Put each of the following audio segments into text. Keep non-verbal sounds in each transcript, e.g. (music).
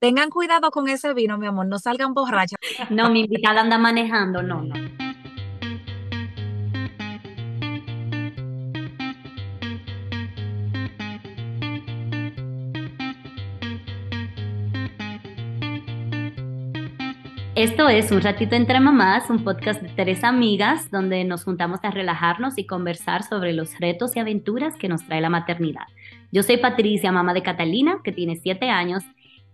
Tengan cuidado con ese vino, mi amor, no salgan borrachas. No, mi invitada anda manejando, no, no. Esto es Un ratito entre mamás, un podcast de tres amigas donde nos juntamos a relajarnos y conversar sobre los retos y aventuras que nos trae la maternidad. Yo soy Patricia, mamá de Catalina, que tiene siete años,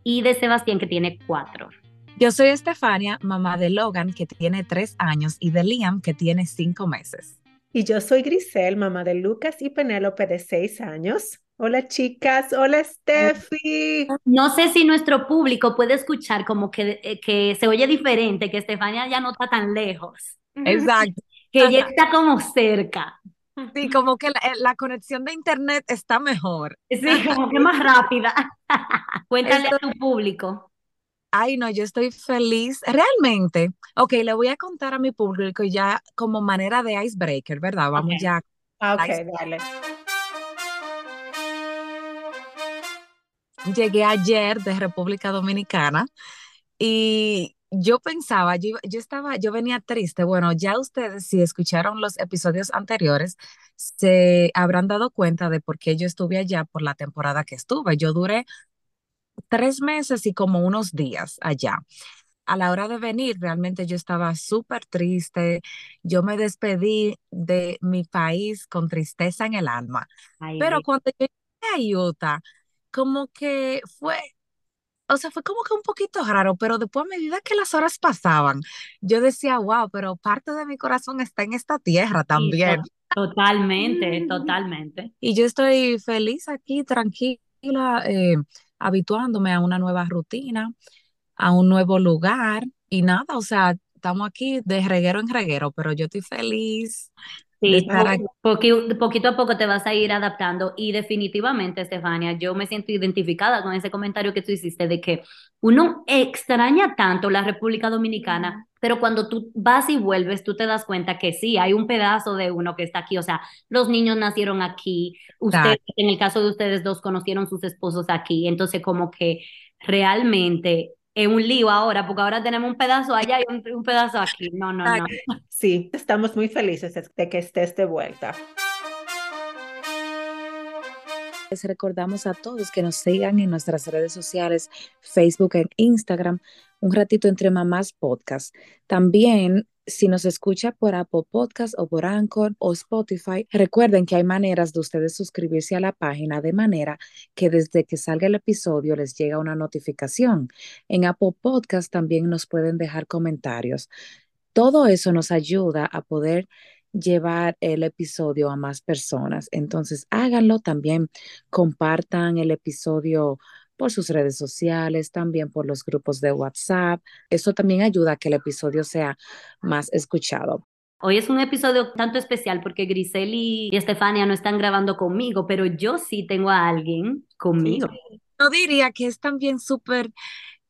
y de Sebastián, que tiene cuatro. Yo soy Estefania, mamá de Logan, que tiene tres años, y de Liam, que tiene cinco meses. Y yo soy Grisel, mamá de Lucas y Penélope, de seis años. Hola chicas, hola Steffi. No sé si nuestro público puede escuchar como que, eh, que se oye diferente, que Estefania ya no está tan lejos. Exacto. (laughs) Que ya está como cerca. Sí, (laughs) como que la, eh, la conexión de internet está mejor. Sí, como que más rápida. (laughs) Cuéntale a tu público. Ay, no, yo estoy feliz. Realmente, ok, le voy a contar a mi público ya como manera de icebreaker, ¿verdad? Vamos ya. Ah, Ok, dale. Llegué ayer de República Dominicana y yo pensaba, yo, yo estaba, yo venía triste. Bueno, ya ustedes, si escucharon los episodios anteriores, se habrán dado cuenta de por qué yo estuve allá por la temporada que estuve. Yo duré tres meses y como unos días allá. A la hora de venir, realmente yo estaba súper triste. Yo me despedí de mi país con tristeza en el alma. Ay, Pero cuando llegué a Utah, como que fue, o sea, fue como que un poquito raro, pero después a medida que las horas pasaban, yo decía, wow, pero parte de mi corazón está en esta tierra Sí, también. to- totalmente, totalmente. Y yo estoy feliz aquí, tranquila, eh, habituándome a una nueva rutina, a un nuevo lugar y nada, o sea, estamos aquí de reguero en reguero, pero yo estoy feliz Sí, estar aquí. poquito a poco te vas a ir adaptando. Y definitivamente, Estefania, yo me siento identificada con ese comentario que tú hiciste de que uno extraña tanto la República Dominicana, pero cuando tú vas y vuelves, tú te das cuenta que sí, hay un pedazo de uno que está aquí, o sea, los niños nacieron aquí, ustedes, en el caso de ustedes dos, conocieron sus esposos aquí, entonces como que realmente es un lío ahora, porque ahora tenemos un pedazo allá y un, un pedazo aquí, no, no, no. Sí, estamos muy felices de que estés de vuelta. Les recordamos a todos que nos sigan en nuestras redes sociales, Facebook e Instagram, un ratito entre mamás podcast. También, si nos escucha por Apple Podcast o por Anchor o Spotify, recuerden que hay maneras de ustedes suscribirse a la página de manera que desde que salga el episodio les llega una notificación. En Apple Podcast también nos pueden dejar comentarios. Todo eso nos ayuda a poder llevar el episodio a más personas. Entonces, háganlo también, compartan el episodio por sus redes sociales, también por los grupos de WhatsApp. Eso también ayuda a que el episodio sea más escuchado. Hoy es un episodio tanto especial porque Grisel y Estefania no están grabando conmigo, pero yo sí tengo a alguien conmigo. Yo diría que es también súper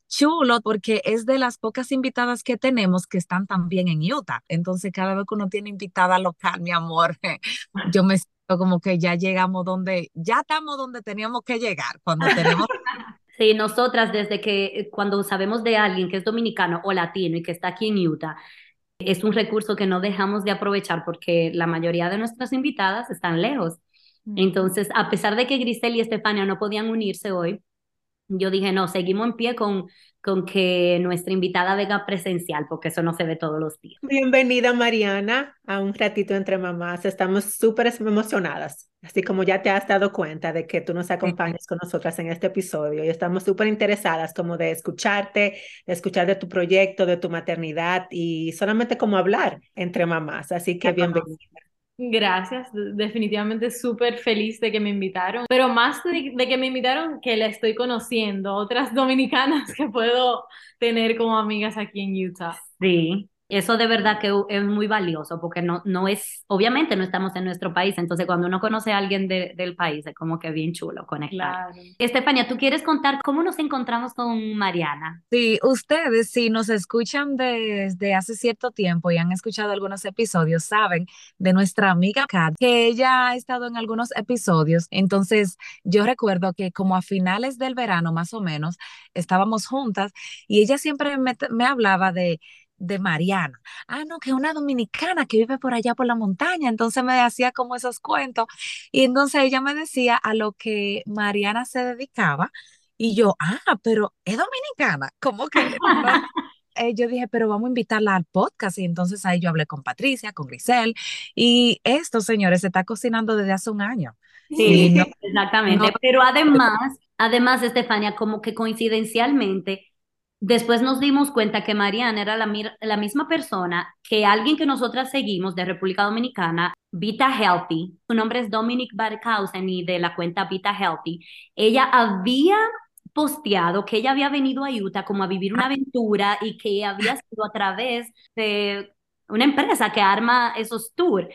chulo porque es de las pocas invitadas que tenemos que están también en Utah. Entonces, cada vez que uno tiene invitada local, mi amor, (laughs) yo me siento como que ya llegamos donde, ya estamos donde teníamos que llegar, cuando tenemos (laughs) Sí, nosotras desde que cuando sabemos de alguien que es dominicano o latino y que está aquí en Utah, es un recurso que no dejamos de aprovechar porque la mayoría de nuestras invitadas están lejos. Entonces, a pesar de que Grisel y Estefania no podían unirse hoy, yo dije, no, seguimos en pie con, con que nuestra invitada venga presencial, porque eso no se ve todos los días. Bienvenida Mariana a un ratito entre mamás. Estamos súper emocionadas, así como ya te has dado cuenta de que tú nos acompañas con nosotras en este episodio y estamos súper interesadas como de escucharte, de escuchar de tu proyecto, de tu maternidad y solamente como hablar entre mamás. Así que bienvenida. Gracias, definitivamente súper feliz de que me invitaron, pero más de, que me invitaron, que la estoy conociendo, otras dominicanas que puedo tener como amigas aquí en Utah. Sí, Eso de verdad que es muy valioso porque no, no es, obviamente no estamos en nuestro país, entonces cuando uno conoce a alguien del país es como que bien chulo conectar. Estefania, ¿tú quieres contar cómo nos encontramos con Mariana? Sí, ustedes si nos escuchan desde hace cierto tiempo y han escuchado algunos episodios, saben de nuestra amiga Kat, que ella ha estado en algunos episodios, entonces yo recuerdo que como a finales del verano más o menos estábamos juntas y ella siempre me, me hablaba de de Mariana. Ah, no, que una dominicana que vive por allá por la montaña. Entonces me hacía como esos cuentos. Y entonces ella me decía a lo que Mariana se dedicaba. Y yo, ah, pero es dominicana. (laughs) ¿Cómo que? Eh, yo dije, pero vamos a invitarla al podcast. Y entonces ahí yo hablé con Patricia, con Grisel. Y esto, señores, se está cocinando desde hace un año. Sí, (laughs) exactamente. pero (laughs) además, además, Estefania, como que coincidencialmente, Después nos dimos cuenta que Mariana era la, misma persona que alguien que nosotras seguimos de República Dominicana, Vita Healthy. Su nombre es Dominic Barkhausen y de la cuenta Vita Healthy. Ella había posteado que ella había venido a Utah como a vivir una aventura y que había sido a través de una empresa que arma esos tours.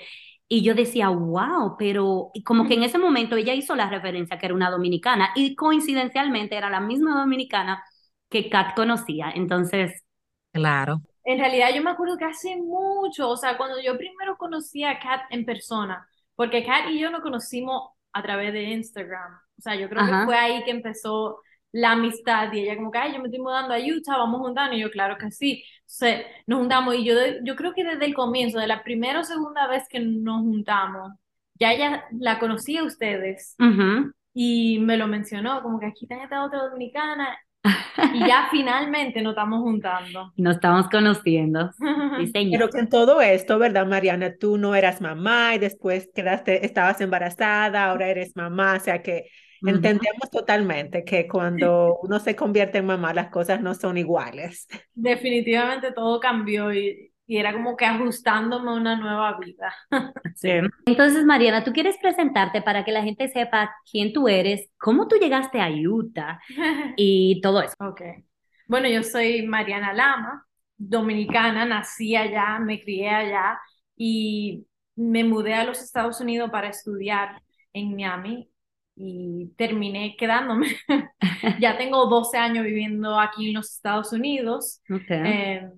Y yo decía, wow, pero como que en ese momento ella hizo la referencia que era una dominicana y coincidencialmente era la misma dominicana que Kat conocía. Entonces, claro. En realidad yo me acuerdo que hace mucho, o sea, cuando yo primero conocí a Kat en persona, porque Kat y yo nos conocimos a través de Instagram. O sea, yo creo que fue ahí que empezó la amistad y ella como que, ay, yo me estoy mudando a Utah, vamos juntando, y yo, claro que sí. Entonces, nos juntamos y yo, yo creo que desde el comienzo, de la primera o segunda vez que nos juntamos, ya ella la conocía a ustedes y me lo mencionó, como que aquí está esta otra dominicana y ya (laughs) finalmente nos estamos juntando. Nos estamos conociendo. (laughs) Pero que en todo esto, ¿verdad, Mariana? Tú no eras mamá y después quedaste, estabas embarazada, ahora eres mamá, o sea que entendemos totalmente que cuando (laughs) uno se convierte en mamá las cosas no son iguales. Definitivamente todo cambió y, y era como que ajustándome a una nueva vida. (laughs) Sí. Entonces, Mariana, tú quieres presentarte para que la gente sepa quién tú eres, cómo tú llegaste a Utah (laughs) y todo eso. Ok. Bueno, yo soy Mariana Lama, dominicana, nací allá, me crié allá y me mudé a los Estados Unidos para estudiar en Miami y terminé quedándome. (laughs) ya tengo 12 años viviendo aquí en los Estados Unidos. Okay. Eh,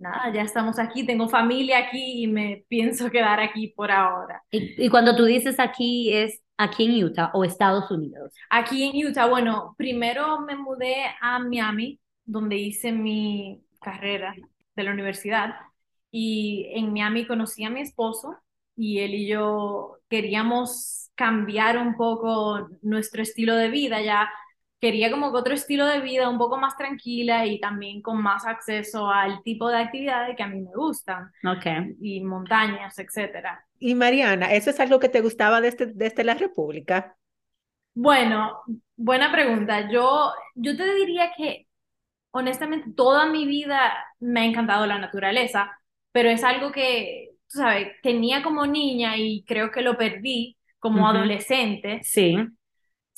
nada, ya estamos aquí, tengo familia aquí y me pienso (laughs) quedar aquí por ahora. Y, cuando tú dices aquí, ¿es aquí en Utah o Estados Unidos? Aquí en Utah, bueno, primero me mudé a Miami, donde hice mi carrera de la universidad. Y en Miami conocí a mi esposo y él y yo queríamos cambiar un poco nuestro estilo de vida. Ya quería como que otro estilo de vida un poco más tranquila y también con más acceso al tipo de actividades que a mí me gustan. Okay. Y montañas, etcétera. Y Mariana, ¿eso es algo que te gustaba desde, desde este, la República? Bueno, buena pregunta. Yo, yo te diría que honestamente toda mi vida me ha encantado la naturaleza, pero es algo que, tú sabes, tenía como niña y creo que lo perdí como adolescente. Sí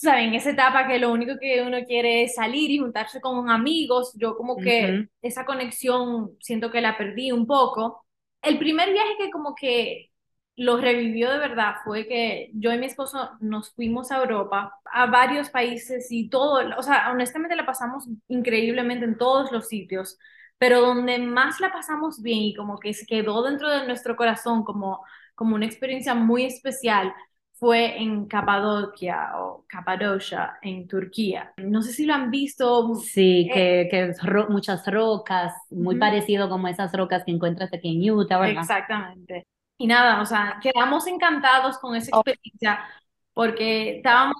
saben, esa etapa que lo único que uno quiere es salir y juntarse con amigos, yo como que esa conexión siento que la perdí un poco. El primer viaje que como que lo revivió de verdad fue que yo y mi esposo nos fuimos a Europa, a varios países y todo, o sea, honestamente la pasamos increíblemente en todos los sitios, pero donde más la pasamos bien y como que se quedó dentro de nuestro corazón como, como una experiencia muy especial fue en Capadocia o Capadocia, en Turquía. No sé si lo han visto. Sí, que, que es muchas rocas, muy parecido como esas rocas que encuentras aquí en Utah, ¿verdad? Exactamente. Y nada, o sea, quedamos encantados con esa experiencia porque estábamos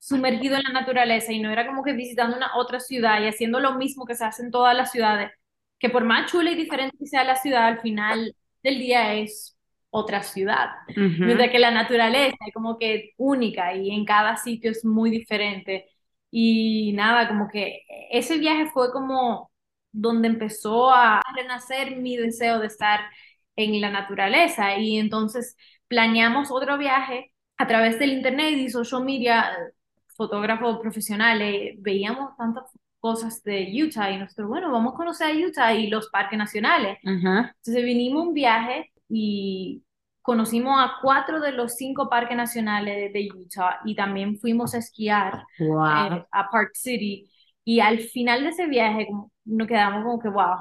sumergidos en la naturaleza y no era como que visitando una otra ciudad y haciendo lo mismo que se hace en todas las ciudades, que por más chula y diferente que sea la ciudad, al final del día es otra ciudad. Mientras que la naturaleza es como que única y en cada sitio es muy diferente. Y nada, como que ese viaje fue como donde empezó a renacer mi deseo de estar en la naturaleza. Y entonces planeamos otro viaje a través del internet y social media, fotógrafos profesionales, veíamos tantas cosas de Utah y nosotros, bueno, vamos a conocer a Utah y los parques nacionales. Entonces vinimos un viaje y conocimos a cuatro de los cinco parques nacionales de Utah y también fuimos a esquiar Wow. eh, a Park City. Y al final de ese viaje nos quedamos como que, wow,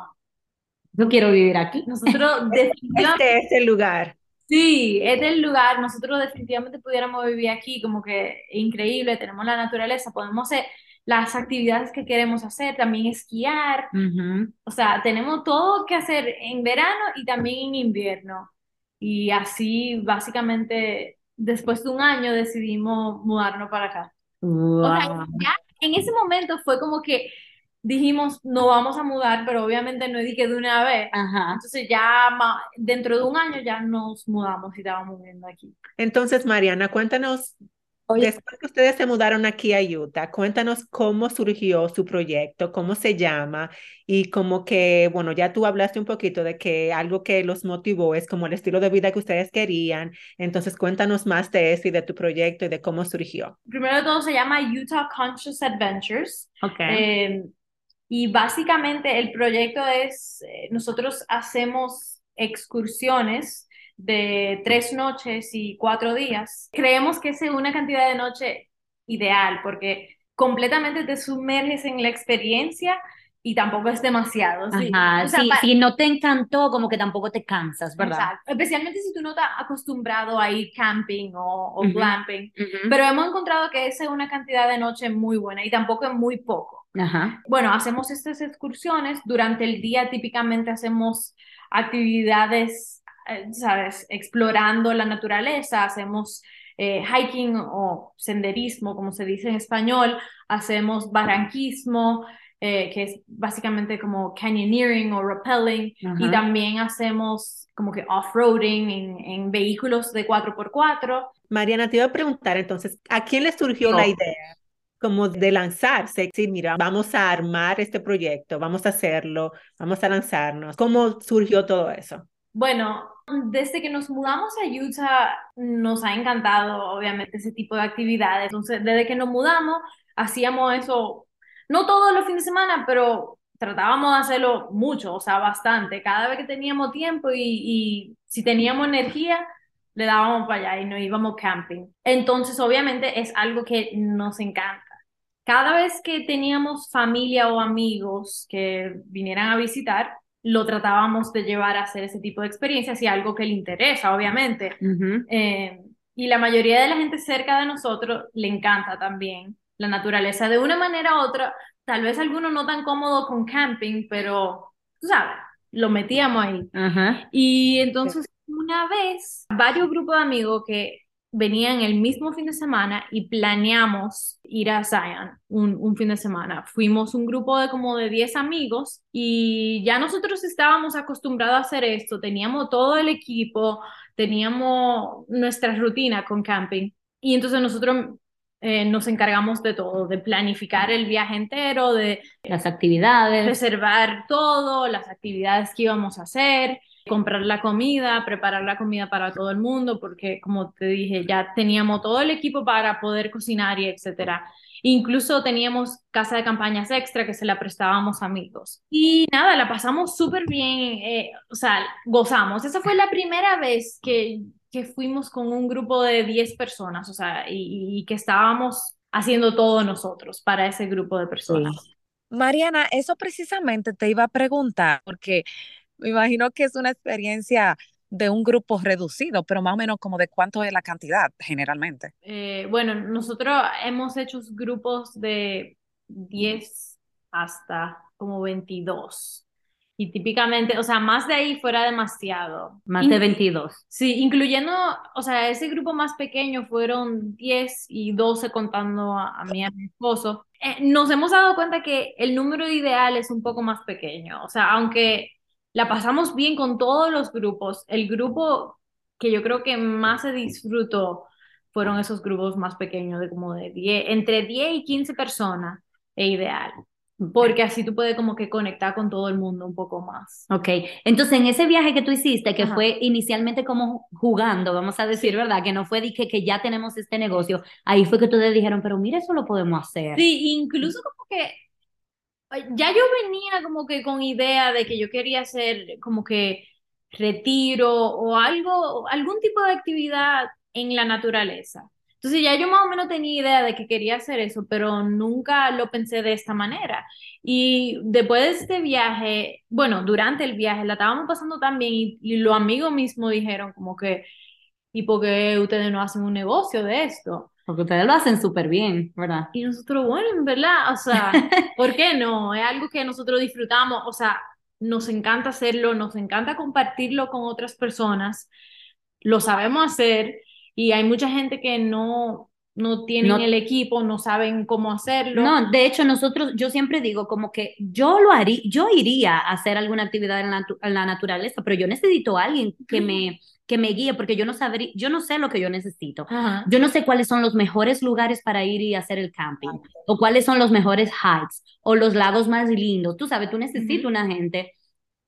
Yo quiero vivir aquí. nosotros (laughs) definitivamente, Este es el lugar. sí, es el lugar, nosotros definitivamente pudiéramos vivir aquí, como que increíble, tenemos la naturaleza, podemos hacer las actividades que queremos hacer, también esquiar, Ujú. o sea, tenemos todo que hacer en verano y también en invierno. Y así, básicamente, después de un año decidimos mudarnos para acá. O sea, Wow. ya en ese momento fue como que dijimos, no vamos a mudar, pero obviamente no dije de una vez. Ajá. Entonces ya dentro de un año ya nos mudamos y estábamos viviendo aquí. Entonces, Mariana, cuéntanos, Oye, después que ustedes se mudaron aquí a Utah, cuéntanos cómo surgió su proyecto, cómo se llama y como que, bueno, ya tú hablaste un poquito de que algo que los motivó es como el estilo de vida que ustedes querían. Entonces, cuéntanos más de eso y de tu proyecto y de cómo surgió. Primero de todo se llama Utah Conscious Adventures. Ok. Eh, y básicamente el proyecto es, eh, nosotros hacemos excursiones de tres noches y cuatro días. Creemos que es una cantidad de noche ideal porque completamente te sumerges en la experiencia y tampoco es demasiado. ¿sí? Ajá. O sea, Si, no te encantó, como que tampoco te cansas, ¿verdad? Exacto. Especialmente si tú no estás acostumbrado a ir camping o, o glamping. Pero hemos encontrado que esa es una cantidad de noche muy buena y tampoco es muy poco. Ajá. Bueno, hacemos estas excursiones. Durante el día típicamente hacemos actividades, ¿sabes? Explorando la naturaleza, hacemos eh, hiking o senderismo, como se dice en español, hacemos barranquismo, eh, que es básicamente como canyoneering o rappelling, y también hacemos como que off-roading en, en vehículos de 4x4. Mariana, te iba a preguntar entonces, ¿a quién le surgió la idea como de lanzarse? Sí, mira, vamos a armar este proyecto, vamos a hacerlo, vamos a lanzarnos. ¿Cómo surgió todo eso? Bueno, desde que nos mudamos a Utah nos ha encantado obviamente ese tipo de actividades. Entonces, desde que nos mudamos, hacíamos eso, no todos los fines de semana, pero tratábamos de hacerlo mucho, o sea, bastante. Cada vez que teníamos tiempo y, y si teníamos energía, le dábamos para allá y nos íbamos camping. Entonces, obviamente es algo que nos encanta. Cada vez que teníamos familia o amigos que vinieran a visitar, lo tratábamos de llevar a hacer ese tipo de experiencias y algo que le interesa, obviamente. Eh, y la mayoría de la gente cerca de nosotros le encanta también la naturaleza de una manera u otra. Tal vez algunos no tan cómodos con camping, pero tú sabes, lo metíamos ahí. Y entonces una vez, varios grupos de amigos que venían el mismo fin de semana y planeamos ir a Zion un, un fin de semana. Fuimos un grupo de como de 10 amigos y ya nosotros estábamos acostumbrados a hacer esto, teníamos todo el equipo, teníamos nuestra rutina con camping y entonces nosotros eh, nos encargamos de todo, de planificar el viaje entero, de Las actividades. reservar todo, las actividades que íbamos a hacer, comprar la comida, preparar la comida para todo el mundo, porque como te dije, ya teníamos todo el equipo para poder cocinar y etcétera. Incluso teníamos casa de campañas extra que se la prestábamos a amigos. Y nada, la pasamos súper bien, eh, o sea, gozamos. Esa fue la primera vez que, que fuimos con un grupo de 10 personas, o sea, y, que estábamos haciendo todo nosotros para ese grupo de personas. Mariana, eso precisamente te iba a preguntar, porque me imagino que es una experiencia de un grupo reducido, pero más o menos como de cuánto es la cantidad generalmente. Eh, bueno, nosotros hemos hecho grupos de 10 hasta como 22. Y típicamente, o sea, más de ahí fuera demasiado. Más de In- 22. Sí, incluyendo, o sea, ese grupo más pequeño fueron 10 y 12 contando a, a mí a mi esposo. Eh, nos hemos dado cuenta que el número ideal es un poco más pequeño. O sea, aunque la pasamos bien con todos los grupos, el grupo que yo creo que más se disfrutó fueron esos grupos más pequeños, de como de 10, entre 10 y 15 personas, es ideal. Porque así tú puedes como que conectar con todo el mundo un poco más. Ok, entonces en ese viaje que tú hiciste, que Ajá. fue inicialmente como jugando, vamos a decir, ¿verdad? Que no fue que, que ya tenemos este negocio, ahí fue que ustedes dijeron, pero mira, eso lo podemos hacer. Sí, incluso como que ya yo venía como que con idea de que yo quería hacer como que retiro o algo, algún tipo de actividad en la naturaleza. Entonces ya yo más o menos tenía idea de que quería hacer eso, pero nunca lo pensé de esta manera. Y después de este viaje, bueno, durante el viaje la estábamos pasando tan bien y, y los amigos mismos dijeron como que, ¿y por qué ustedes no hacen un negocio de esto? Porque ustedes lo hacen súper bien, ¿verdad? Y nosotros, bueno, en verdad, o sea, (laughs) ¿por qué no? Es algo que nosotros disfrutamos, o sea, nos encanta hacerlo, nos encanta compartirlo con otras personas, lo sabemos hacer y hay mucha gente que no, no tienen el equipo, no saben cómo hacerlo. No, de hecho nosotros, yo siempre digo como que yo lo haría, yo iría a hacer alguna actividad en la, en la naturaleza, pero yo necesito a alguien que me que me guíe, porque yo no sabría, yo no sé lo que yo necesito. Yo no sé cuáles son los mejores lugares para ir y hacer el camping, o cuáles son los mejores hikes, o los lagos más lindos. Tú sabes, tú necesitas una gente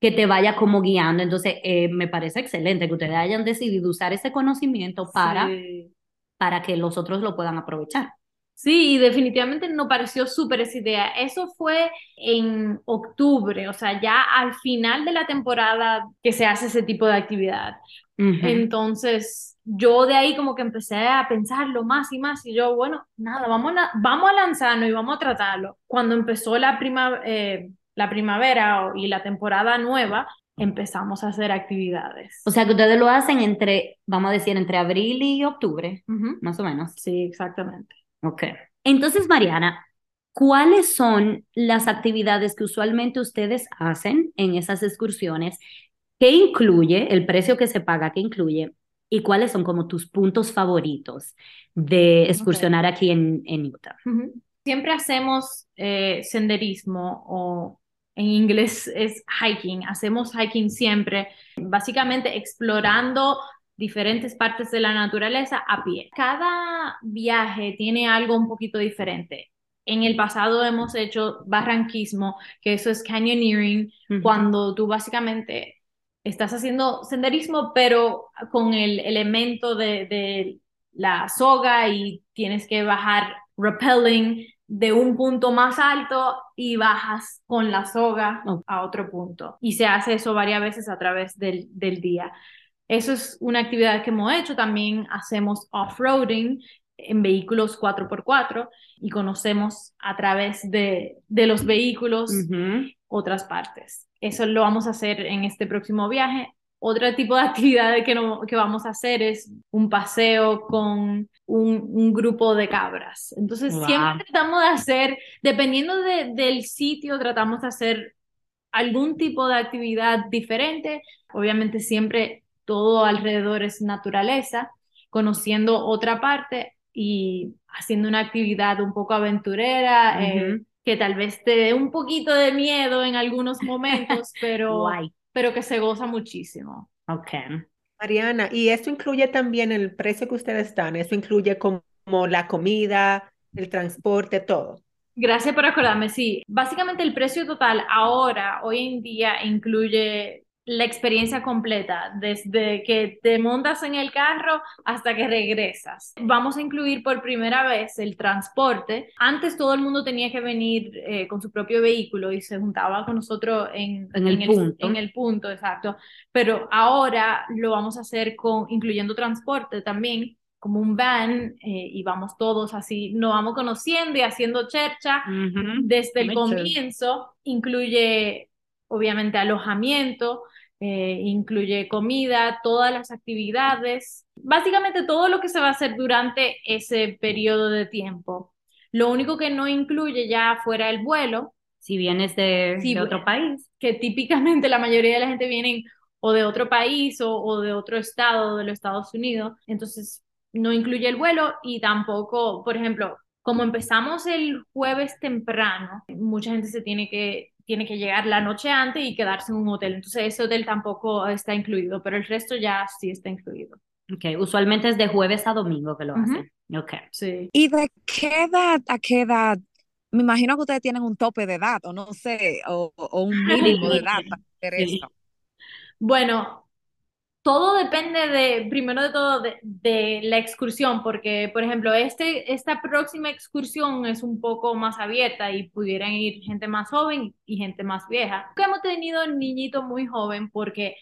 que te vaya como guiando. Entonces, eh, me parece excelente que ustedes hayan decidido usar ese conocimiento para, para que los otros lo puedan aprovechar. Sí, y definitivamente no pareció súper esa idea. Eso fue en octubre, o sea, ya al final de la temporada que se hace ese tipo de actividad. Entonces, yo de ahí como que empecé a pensarlo más y más y yo, bueno, nada, vamos a, vamos a lanzarnos y vamos a tratarlo. Cuando empezó la, prima, eh, la primavera y la temporada nueva, empezamos a hacer actividades. O sea que ustedes lo hacen entre, vamos a decir, entre abril y octubre, más o menos. Sí, exactamente. Ok. Entonces, Mariana, ¿cuáles son las actividades que usualmente ustedes hacen en esas excursiones? ¿Qué incluye el precio que se paga? ¿Qué incluye? ¿Y cuáles son como tus puntos favoritos de excursionar aquí en, en Utah? Siempre hacemos eh, senderismo o en inglés es hiking. Hacemos hiking siempre, básicamente explorando diferentes partes de la naturaleza a pie. Cada viaje tiene algo un poquito diferente. En el pasado hemos hecho barranquismo, que eso es canyoneering, cuando tú básicamente estás haciendo senderismo, pero con el elemento de, la soga y tienes que bajar rappelling de un punto más alto y bajas con la soga a otro punto. Y se hace eso varias veces a través del, del día. Eso es una actividad que hemos hecho. También hacemos off-roading en vehículos 4x4 y conocemos a través de, de los vehículos otras partes. Eso lo vamos a hacer en este próximo viaje. Otro tipo de (laughs) actividad que, no, que vamos a hacer es un paseo con un, un grupo de cabras. Entonces, siempre tratamos de hacer, dependiendo de, del sitio, tratamos de hacer algún tipo de actividad diferente. Obviamente, siempre todo alrededor es naturaleza, conociendo otra parte y haciendo una actividad un poco aventurera, eh, que tal vez te dé un poquito de miedo en algunos momentos, (laughs) pero, pero que se goza muchísimo. Ok. Mariana, y esto incluye también el precio que ustedes dan, eso incluye como la comida, el transporte, todo. Gracias por acordarme, sí. Básicamente el precio total ahora, hoy en día, incluye la experiencia completa, desde que te montas en el carro hasta que regresas. Vamos a incluir por primera vez el transporte. Antes todo el mundo tenía que venir eh, con su propio vehículo y se juntaba con nosotros en, en, el, punto. En el punto, exacto. Pero ahora lo vamos a hacer con, incluyendo transporte también como un van eh, y vamos todos así, nos vamos conociendo y haciendo chercha desde el comienzo. Incluye obviamente alojamiento, eh, incluye comida, todas las actividades, básicamente todo lo que se va a hacer durante ese periodo de tiempo. Lo único que no incluye ya fuera el vuelo. Si vienes de, de otro país. Que típicamente la mayoría de la gente viene o de otro país o, o de otro estado de los Estados Unidos. Entonces, no incluye el vuelo y tampoco, por ejemplo, como empezamos el jueves temprano, mucha gente se tiene que tiene que llegar la noche antes y quedarse en un hotel. Entonces ese hotel tampoco está incluido, pero el resto ya sí está incluido. Ok, usualmente es de jueves a domingo que lo hacen. Ok. Sí. ¿Y de qué edad a qué edad? Me imagino que ustedes tienen un tope de edad, o no sé, o, un (laughs) mínimo de edad para hacer eso. Bueno, todo depende de, primero de todo, de, de, la excursión, porque, por ejemplo, este, esta próxima excursión es un poco más abierta y pudieran ir gente más joven y gente más vieja. Hemos tenido niñito muy joven porque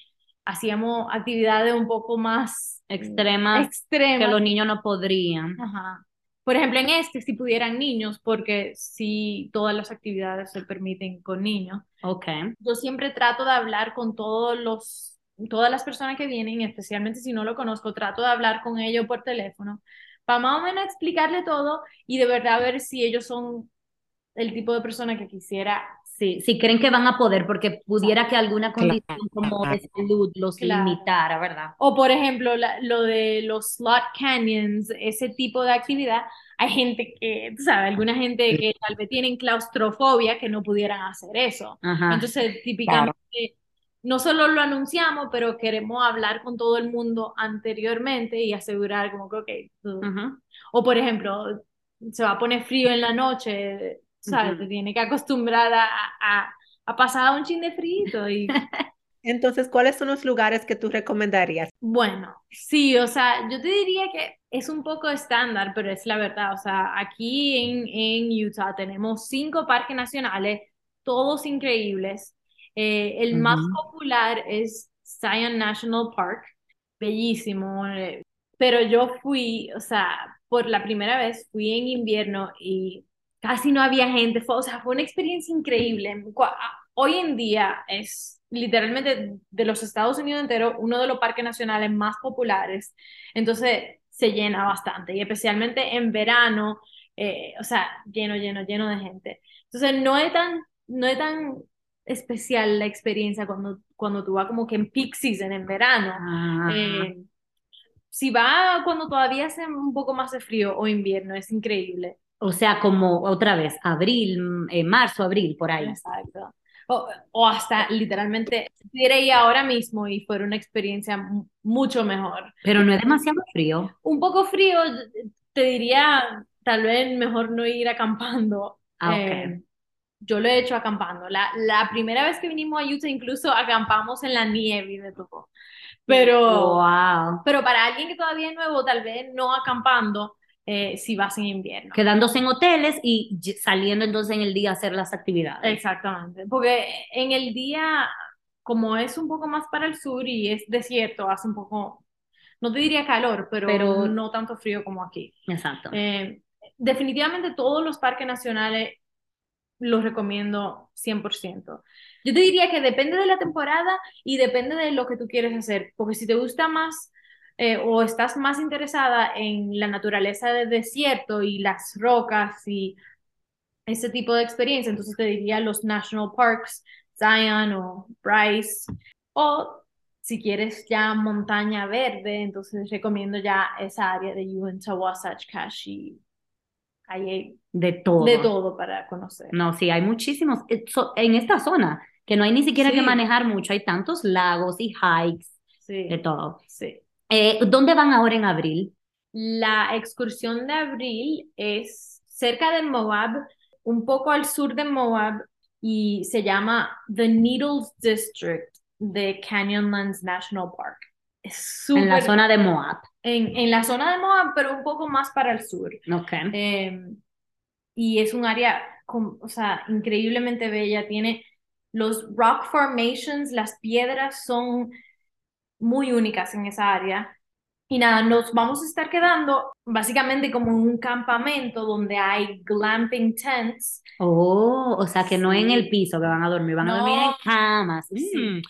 hacíamos actividades un poco más extremas, extremas. que los niños no podrían. Ajá. Por ejemplo, en este, si pudieran niños, porque si todas las actividades se permiten con niños. Ok. Yo siempre trato de hablar con todos los todas las personas que vienen, especialmente si no lo conozco, trato de hablar con ellos por teléfono para más o menos explicarle todo y de verdad ver si ellos son el tipo de persona que quisiera. Sí, si creen que van a poder, porque pudiera que alguna condición como de salud los limitara, ¿verdad? O por ejemplo, lo de los slot canyons, ese tipo de actividad, hay gente que, tú sabes, alguna gente que tal vez tienen claustrofobia que no pudieran hacer eso. Entonces, típicamente no solo lo anunciamos, pero queremos hablar con todo el mundo anteriormente y asegurar como que, ok, o por ejemplo, se va a poner frío en la noche, ¿sabes? Te tiene que acostumbrar a, a, a pasar un chin de frío y... (laughs) Entonces, ¿cuáles son los lugares que tú recomendarías? Bueno, sí, o sea, yo te diría que es un poco estándar, pero es la verdad. O sea, aquí en, en Utah tenemos cinco parques nacionales, todos increíbles. Eh, el más popular es Zion National Park, bellísimo, eh, pero yo fui, o sea, por la primera vez fui en invierno y casi no había gente, fue, o sea, fue una experiencia increíble. Hoy en día es literalmente de los Estados Unidos entero uno de los parques nacionales más populares, entonces se llena bastante y especialmente en verano, eh, o sea, lleno, lleno, lleno de gente. Entonces no es tan, no es tan especial la experiencia cuando, cuando tú vas como que en peak season, en verano. Eh, si va cuando todavía hace un poco más de frío o invierno, es increíble. O sea, como otra vez, abril, eh, marzo, abril, por ahí. Exacto. O, o hasta literalmente, ir ahora mismo y fuera una experiencia mucho mejor. Pero no es demasiado frío. Un poco frío, te diría, tal vez mejor no ir acampando. Ah, eh, yo lo he hecho acampando. La, la primera vez que vinimos a Utah incluso acampamos en la nieve de tocó. Pero, wow. pero para alguien que todavía es nuevo, tal vez no acampando, eh, si vas en invierno. Quedándose en hoteles y saliendo entonces en el día a hacer las actividades. Exactamente, porque en el día, como es un poco más para el sur y es desierto, hace un poco, no te diría calor, pero, pero no tanto frío como aquí. Exacto. Eh, definitivamente todos los parques nacionales los recomiendo 100%. Yo te diría que depende de la temporada y depende de lo que tú quieres hacer, porque si te gusta más eh, o estás más interesada en la naturaleza del desierto y las rocas y ese tipo de experiencia, entonces te diría los National Parks, Zion o Bryce, o si quieres ya montaña verde, entonces recomiendo ya esa área de Uinta, Wasatch, Cache hay de todo. De todo para conocer. No, sí, hay muchísimos. Eh, en esta zona, que no hay ni siquiera que manejar mucho, hay tantos lagos y hikes, sí. de todo. Sí. Eh, ¿Dónde van ahora en abril? La excursión de abril es cerca de Moab, un poco al sur de Moab, y se llama The Needles District de Canyonlands National Park. Es en la zona de Moab. En, en, la zona de Moab, pero un poco más para el sur. Ok. Eh, y es un área, o sea, increíblemente bella. Tiene los rock formations, las piedras son muy únicas en esa área. Y nada, nos vamos a estar quedando básicamente como en un campamento donde hay glamping tents. Oh, o sea que no en el piso que van a dormir, van a dormir en camas. Mm,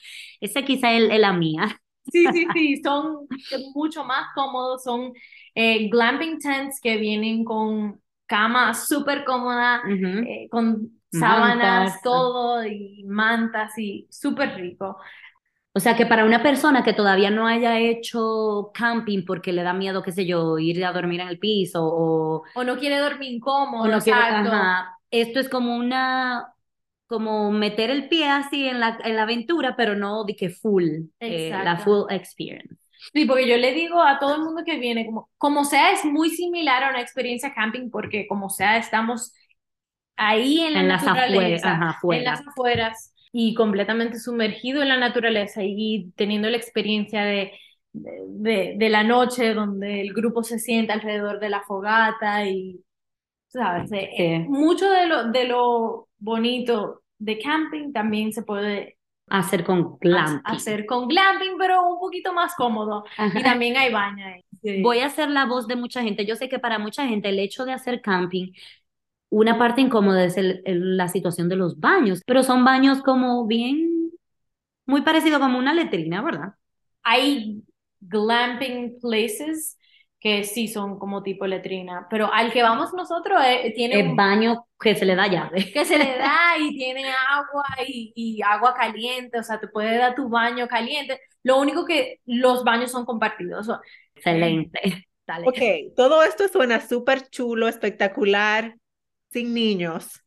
ese quizá es, la mía. Sí, sí, sí, son mucho más cómodos, son eh, glamping tents que vienen con cama súper cómoda, eh, con sábanas, todo, y mantas, y súper rico. O sea que para una persona que todavía no haya hecho camping porque le da miedo, qué sé yo, ir a dormir en el piso o... O no quiere dormir incómodo, o no quiere, esto es como una, como meter el pie así en la, en la aventura, pero no de que full, eh, la full experience. Sí, porque yo le digo a todo el mundo que viene, como, como sea, es muy similar a una experiencia camping, porque como sea, estamos ahí en la en naturaleza, las afueras, en las afueras, y completamente sumergido en la naturaleza y teniendo la experiencia de de, de, la noche donde el grupo se sienta alrededor de la fogata y, ¿sabes? Eh, eh, mucho de lo, de lo bonito de camping también se puede hacer con glamping. Hacer con glamping, pero un poquito más cómodo. Y también hay baño ahí. Voy a ser la voz de mucha gente. Yo sé que para mucha gente el hecho de hacer camping, una parte incómoda es la situación de los baños, pero son baños como bien, muy parecido como una letrina, ¿verdad? Hay glamping places que sí son como tipo letrina, pero al que vamos nosotros eh, tiene el baño que se le da llave. (laughs) Que se le da y tiene agua y, y, agua caliente, o sea, te puede dar tu baño caliente. Lo único que los baños son compartidos. Excelente. (laughs) Dale. Ok, todo esto suena súper chulo, espectacular, sin niños.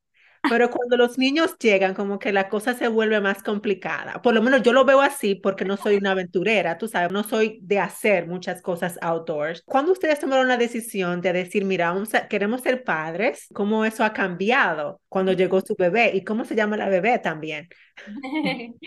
Pero cuando los niños llegan, como que la cosa se vuelve más complicada. Por lo menos yo lo veo así porque no soy una aventurera, tú sabes, no soy de hacer muchas cosas outdoors. ¿Cuándo ustedes tomaron la decisión de decir, mira, queremos ser padres? ¿Cómo eso ha cambiado cuando llegó su bebé? ¿Y cómo se llama la bebé también? (laughs)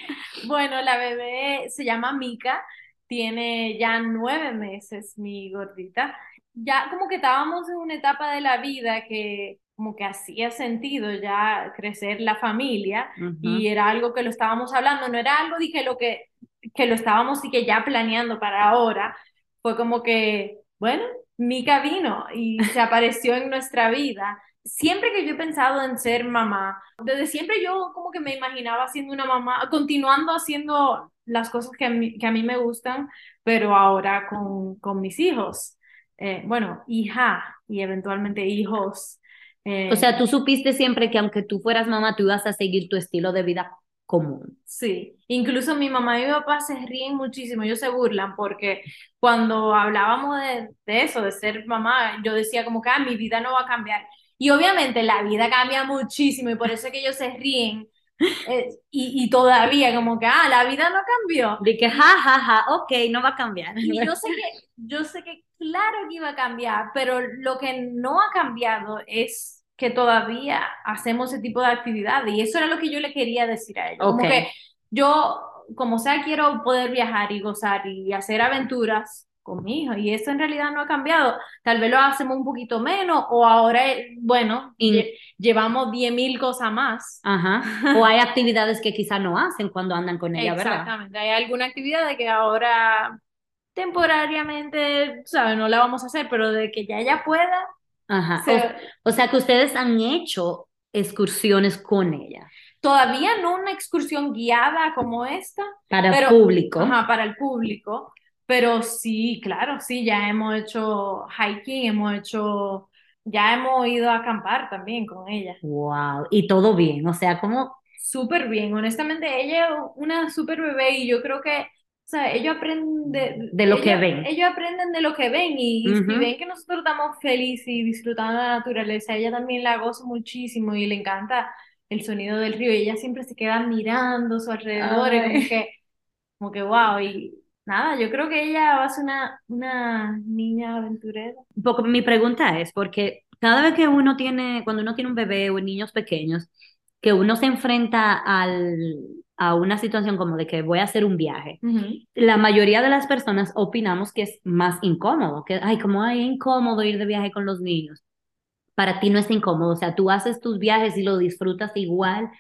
bueno, la bebé se llama Mika, tiene ya nueve meses, mi gordita. Ya como que estábamos en una etapa de la vida que como que hacía sentido ya crecer la familia y era algo que lo estábamos hablando, no era algo dije lo que, que lo estábamos y que ya planeando para ahora, fue como que, bueno, Mika vino y se (laughs) apareció en nuestra vida. Siempre que yo he pensado en ser mamá, desde siempre yo como que me imaginaba siendo una mamá, continuando haciendo las cosas que a mí, que a mí me gustan, pero ahora con, con mis hijos. Eh, bueno, hija y eventualmente hijos o sea, tú supiste siempre que aunque tú fueras mamá, tú ibas a seguir tu estilo de vida común. Sí, incluso mi mamá y mi papá se ríen muchísimo, ellos se burlan porque cuando hablábamos de, de eso, de ser mamá, yo decía como que ah, mi vida no va a cambiar. Y obviamente la vida cambia muchísimo y por eso es que ellos se ríen. Eh, y, y, todavía como que, ah, la vida no cambió. De que, ja, ja, ja, ok, no va a cambiar. Y yo sé que, yo sé que claro que iba a cambiar, pero lo que no ha cambiado es que todavía hacemos ese tipo de actividad y eso era lo que yo le quería decir a ella. Como que yo, como sea, quiero poder viajar y gozar y hacer aventuras con mi hijo y eso en realidad no ha cambiado. Tal vez lo hacemos un poquito menos o ahora, bueno, y llevamos 10 mil cosas más. Ajá. (laughs) O hay actividades que quizá no hacen cuando andan con ella, ¿verdad? Exactamente. Hay alguna actividad de que ahora temporariamente, ¿sabes? No la vamos a hacer, pero de que ya ella pueda. Ajá. O, sea que ustedes han hecho excursiones con ella. Todavía no una excursión guiada como esta. Para el público. Ajá, para el público. Pero sí, claro, sí, ya hemos hecho hiking, hemos hecho, ya hemos ido a acampar también con ella. Wow, y todo bien, o sea, como... Súper bien, honestamente, ella es una súper bebé y yo creo que o sea, ellos aprenden de, lo que ven. Ellos aprenden de lo que ven y, si ven que nosotros estamos felices y disfrutando de la naturaleza, ella también la goza muchísimo y le encanta el sonido del río y ella siempre se queda mirando a su alrededor, y como que, como que wow, y nada, yo creo que ella va a ser una, una niña aventurera. mi pregunta es, porque cada vez que uno tiene, cuando uno tiene un bebé o niños pequeños, que uno se enfrenta al a una situación como de que voy a hacer un viaje, la mayoría de las personas opinamos que es más incómodo, que, ay, como hay incómodo ir de viaje con los niños. Para ti no es incómodo, o sea, tú haces tus viajes y lo disfrutas igual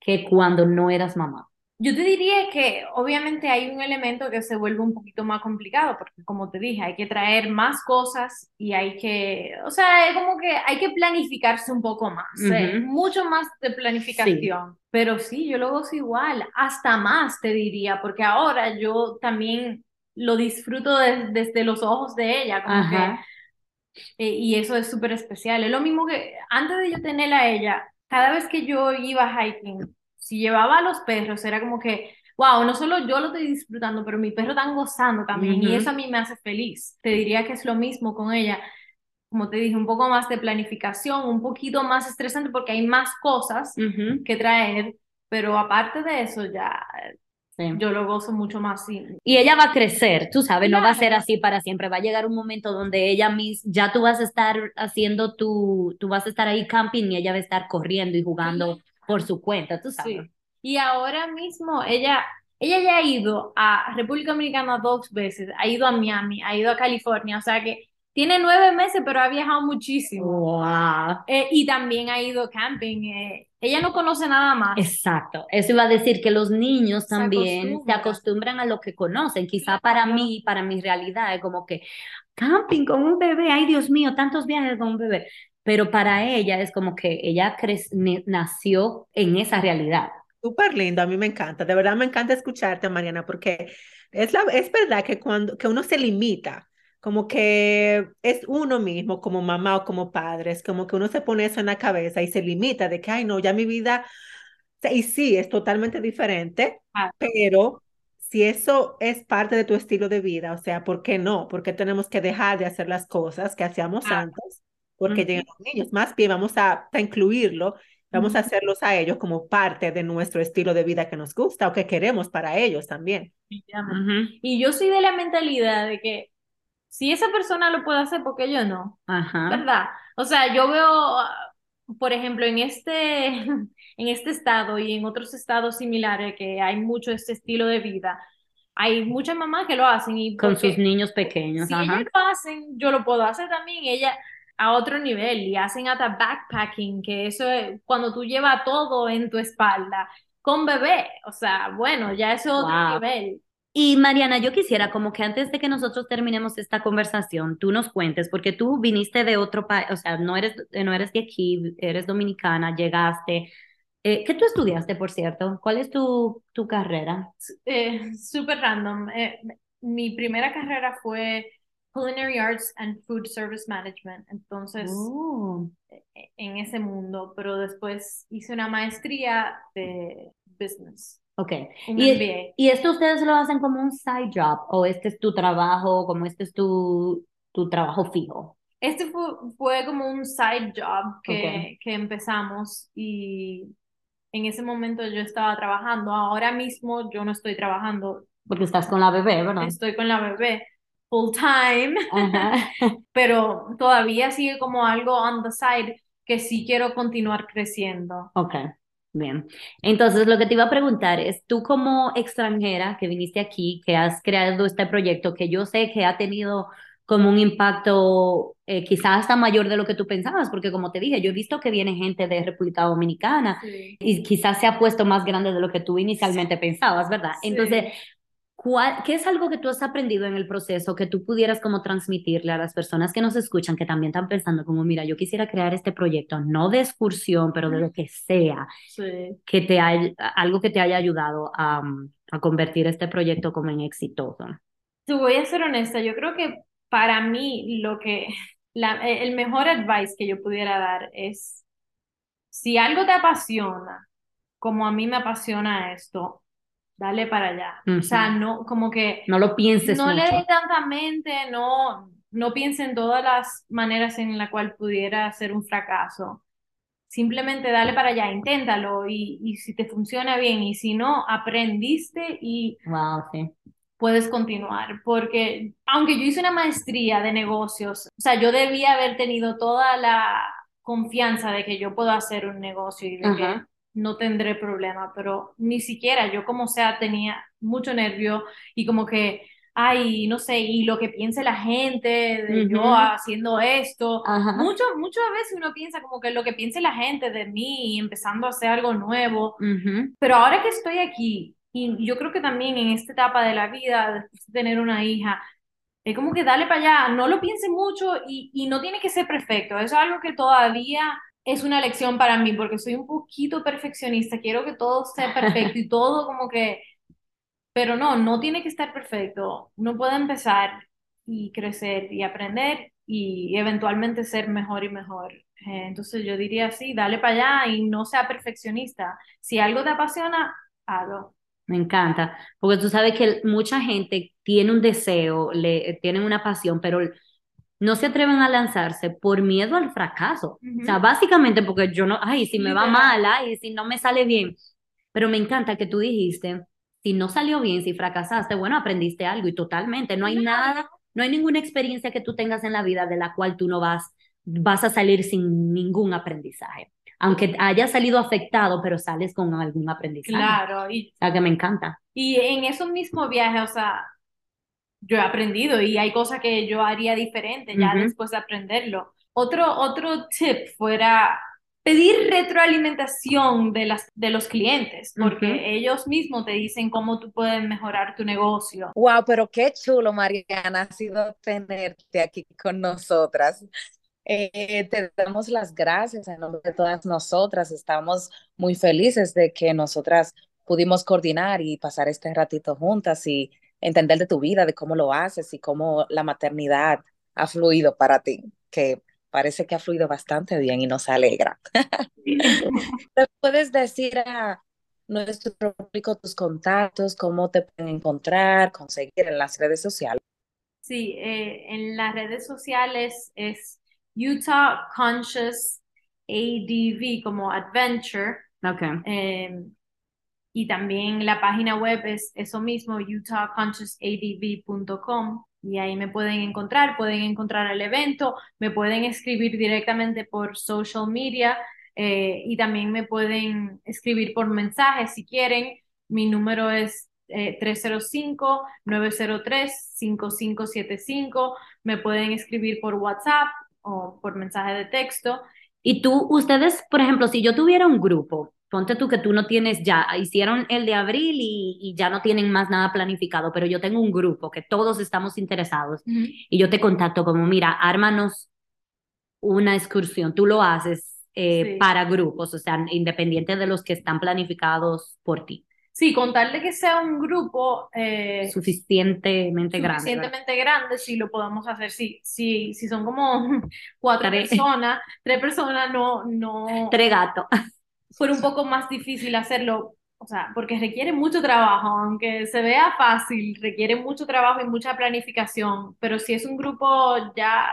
que cuando no eras mamá. Yo te diría que obviamente hay un elemento que se vuelve un poquito más complicado, porque como te dije, hay que traer más cosas y hay que, o sea, es como que hay que planificarse un poco más, ¿eh? mucho más de planificación. Pero sí, yo lo gozo igual, hasta más te diría, porque ahora yo también lo disfruto desde los ojos de ella, como que, eh, y eso es súper especial. Es lo mismo que antes de yo tenerla a ella, cada vez que yo iba hiking, si llevaba a los perros, era como que, wow, no solo yo lo estoy disfrutando, pero mi perro está gozando también y eso a mí me hace feliz. Te diría que es lo mismo con ella. Como te dije, un poco más de planificación, un poquito más estresante porque hay más cosas que traer, pero aparte de eso ya Yo lo gozo mucho más. Y ella va a crecer, tú sabes, no va a ser así para siempre. Va a llegar un momento donde ella misma, ya tú vas a estar haciendo tu, tú vas a estar ahí camping y ella va a estar corriendo y jugando por su cuenta, tú sabes. Y ahora mismo ella, ella ya ha ido a República Dominicana dos veces, ha ido a Miami, ha ido a California, o sea que tiene nueve meses, pero ha viajado muchísimo. Wow. Eh, y también ha ido camping. eh, ella no conoce nada más. Exacto, eso iba a decir que los niños Se también se acostumbran. acostumbran a lo que conocen. Quizá para mí, para mi realidad, es como que camping con un bebé, ay Dios mío, tantos viajes con un bebé. Pero para ella es como que ella nació en esa realidad. Súper lindo, a mí me encanta, de verdad me encanta escucharte, Mariana, porque es, la, es verdad que cuando que uno se limita, como que es uno mismo como mamá o como padre, es como que uno se pone eso en la cabeza y se limita de que, ay, no, ya mi vida, y sí, es totalmente diferente, Ah. pero si eso es parte de tu estilo de vida, o sea, ¿por qué no? ¿Por qué tenemos que dejar de hacer las cosas que hacíamos Ah. antes? Porque Ujú. llegan los niños, más bien vamos a, a incluirlo Vamos a Ujú. hacerlos a ellos como parte de nuestro estilo de vida que nos gusta o que queremos para ellos también. Definitivamente. Y yo soy de la mentalidad de que si esa persona lo puede hacer, ¿por qué yo no? ¿Verdad? O sea, yo veo, por ejemplo, en este, (laughs) en este estado y en otros estados similares que hay mucho este estilo de vida, hay muchas mamás que lo hacen y Con porque sus niños pequeños, si ajá. ellas lo hacen, yo lo puedo hacer también, ella a otro nivel y hacen hasta backpacking, que eso es cuando tú llevas todo en tu espalda con bebé, o sea, bueno, ya eso es otro Wow. nivel. Y Mariana, yo quisiera como que antes de que nosotros terminemos esta conversación, tú nos cuentes, porque tú viniste de otro país, o sea, no eres, no eres de aquí, eres dominicana, llegaste. Eh, ¿qué tú estudiaste, por cierto? ¿Cuál es tu, tu carrera? Eh, súper random. Eh, mi primera carrera fue Culinary Arts and Food Service Management, entonces Oh, en ese mundo, pero después hice una maestría de business, ok. un Y, MBA. ¿y esto ustedes lo hacen como un side job o este es tu trabajo, como este es tu, tu trabajo fijo? Este fue, fue como un side job que, Ok. que empezamos y en ese momento yo estaba trabajando. Ahora mismo yo no estoy trabajando, Porque estás con la bebé, ¿verdad? estoy con la bebé full time, Ajá. (laughs) pero todavía sigue como algo on the side que sí quiero continuar creciendo. Ok, bien. Entonces, lo que te iba a preguntar es, tú como extranjera que viniste aquí, que has creado este proyecto, que yo sé que ha tenido como un impacto eh, quizás hasta mayor de lo que tú pensabas, porque como te dije, yo he visto que viene gente de República Dominicana Sí. y quizás se ha puesto más grande de lo que tú inicialmente pensabas, ¿verdad? Sí. Entonces, ¿cuál, qué es algo que tú has aprendido en el proceso que tú pudieras como transmitirle a las personas que nos escuchan, que también están pensando como, mira, yo quisiera crear este proyecto, no de excursión, pero de lo que sea, Sí. que te haya, algo que te haya ayudado a, a convertir este proyecto como en exitoso? Te voy a ser honesta, yo creo que para mí lo que, (laughs) la- el mejor advice que yo pudiera dar es, si algo te apasiona, como a mí me apasiona esto, dale para allá. O sea, no, como que No lo pienses no le dé tanta mente, no, no piense en todas las maneras en la cual pudiera ser un fracaso. Simplemente dale para allá, inténtalo y, y si te funciona bien y si no, aprendiste y Wow, sí. puedes continuar, porque aunque yo hice una maestría de negocios, o sea, yo debía haber tenido toda la confianza de que yo puedo hacer un negocio y de que. No tendré problema, pero ni siquiera yo como sea tenía mucho nervio y como que, ay, no sé, y lo que piense la gente de yo haciendo esto, mucho, muchas veces uno piensa como que lo que piense la gente de mí y empezando a hacer algo nuevo, pero ahora que estoy aquí, y yo creo que también en esta etapa de la vida, después de tener una hija, es como que dale para allá, no lo piense mucho y, y no tiene que ser perfecto. Eso es algo que todavía es una lección para mí, porque soy un poquito perfeccionista, quiero que todo sea perfecto y todo como que, pero no, no tiene que estar perfecto. Uno puede empezar y crecer y aprender y eventualmente ser mejor y mejor. Eh, entonces yo diría sí, dale para allá y no sea perfeccionista. Si algo te apasiona, hazlo. Me encanta, porque tú sabes que mucha gente tiene un deseo, le, tienen una pasión, pero no se atreven a lanzarse por miedo al fracaso. O sea, básicamente porque yo no, ay, si me va mal, ay, si no me sale bien. Pero me encanta que tú dijiste, si no salió bien, si fracasaste, bueno, aprendiste algo y totalmente, no hay nada, no hay ninguna experiencia que tú tengas en la vida de la cual tú no vas, vas a salir sin ningún aprendizaje. aunque haya salido afectado, pero sales con algún aprendizaje. Claro, y, O sea, que me encanta. y en esos mismos viajes, o sea, yo he aprendido y hay cosas que yo haría diferente ya Ujú. después de aprenderlo. Otro, otro tip fuera pedir retroalimentación de, las, de los clientes, porque Ujú. ellos mismos te dicen cómo tú puedes mejorar tu negocio. Wow, pero qué chulo, Mariana, ha sido tenerte aquí con nosotras. Eh, te damos las gracias en nombre de todas nosotras. Estamos muy felices de que nosotras pudimos coordinar y pasar este ratito juntas y entender de tu vida, de cómo lo haces y cómo la maternidad ha fluido para ti, que parece que ha fluido bastante bien y nos alegra. (laughs) ¿Te puedes decir a nuestro público tus contactos, cómo te pueden encontrar, conseguir en las redes sociales? Sí, eh, en las redes sociales es Utah Conscious ADV como Adventure. Ok. eh, y también la página web es eso mismo, utahconsciousadv.com. Y ahí me pueden encontrar, pueden encontrar el evento, me pueden escribir directamente por social media eh, y también me pueden escribir por mensaje si quieren. Mi número es eh, 305-903-5575. Me pueden escribir por WhatsApp o por mensaje de texto. Y tú, ustedes, por ejemplo, si yo tuviera un grupo, ponte tú que tú no tienes ya, hicieron el de abril y, y ya no tienen más nada planificado, pero yo tengo un grupo que todos estamos interesados y yo te contacto como, mira, ármanos una excursión, tú lo haces eh, Sí. para grupos, o sea, independiente de los que están planificados por ti, Sí, con tal de que sea un grupo eh, suficientemente grande. ¿verdad? suficientemente grande, sí lo podemos hacer. Sí, sí, si son como (laughs) cuatro Tres. personas, tres personas, no, no, Tres gatos. (laughs) fue un poco más difícil hacerlo, o sea, porque requiere mucho trabajo, aunque se vea fácil, requiere mucho trabajo y mucha planificación, pero si es un grupo ya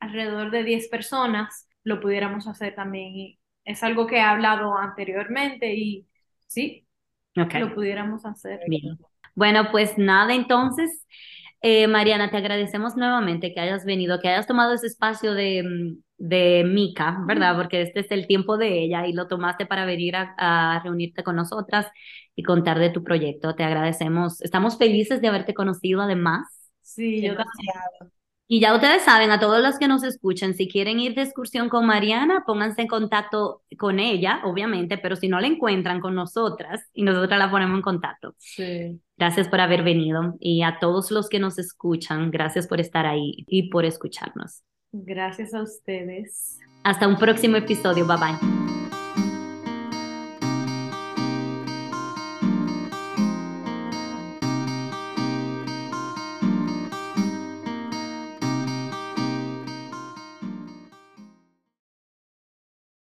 alrededor de 10 personas, lo pudiéramos hacer también. Y es algo que he hablado anteriormente y sí, Ok. lo pudiéramos hacer. Bien. Bueno, pues nada, entonces, eh, Mariana, te agradecemos nuevamente que hayas venido, que hayas tomado ese espacio de, mm, de Mica, ¿verdad? Porque este es el tiempo de ella y lo tomaste para venir a, a reunirte con nosotras y contar de tu proyecto. Te agradecemos. Estamos felices de haberte conocido además. Sí, yo también. Y ya ustedes saben, a todos los que nos escuchan, si quieren ir de excursión con Mariana, pónganse en contacto con ella, obviamente, pero si no la encuentran con nosotras y nosotras la ponemos en contacto. Sí. Gracias por haber venido y a todos los que nos escuchan, gracias por estar ahí y por escucharnos. Gracias a ustedes. Hasta un próximo episodio. Bye bye.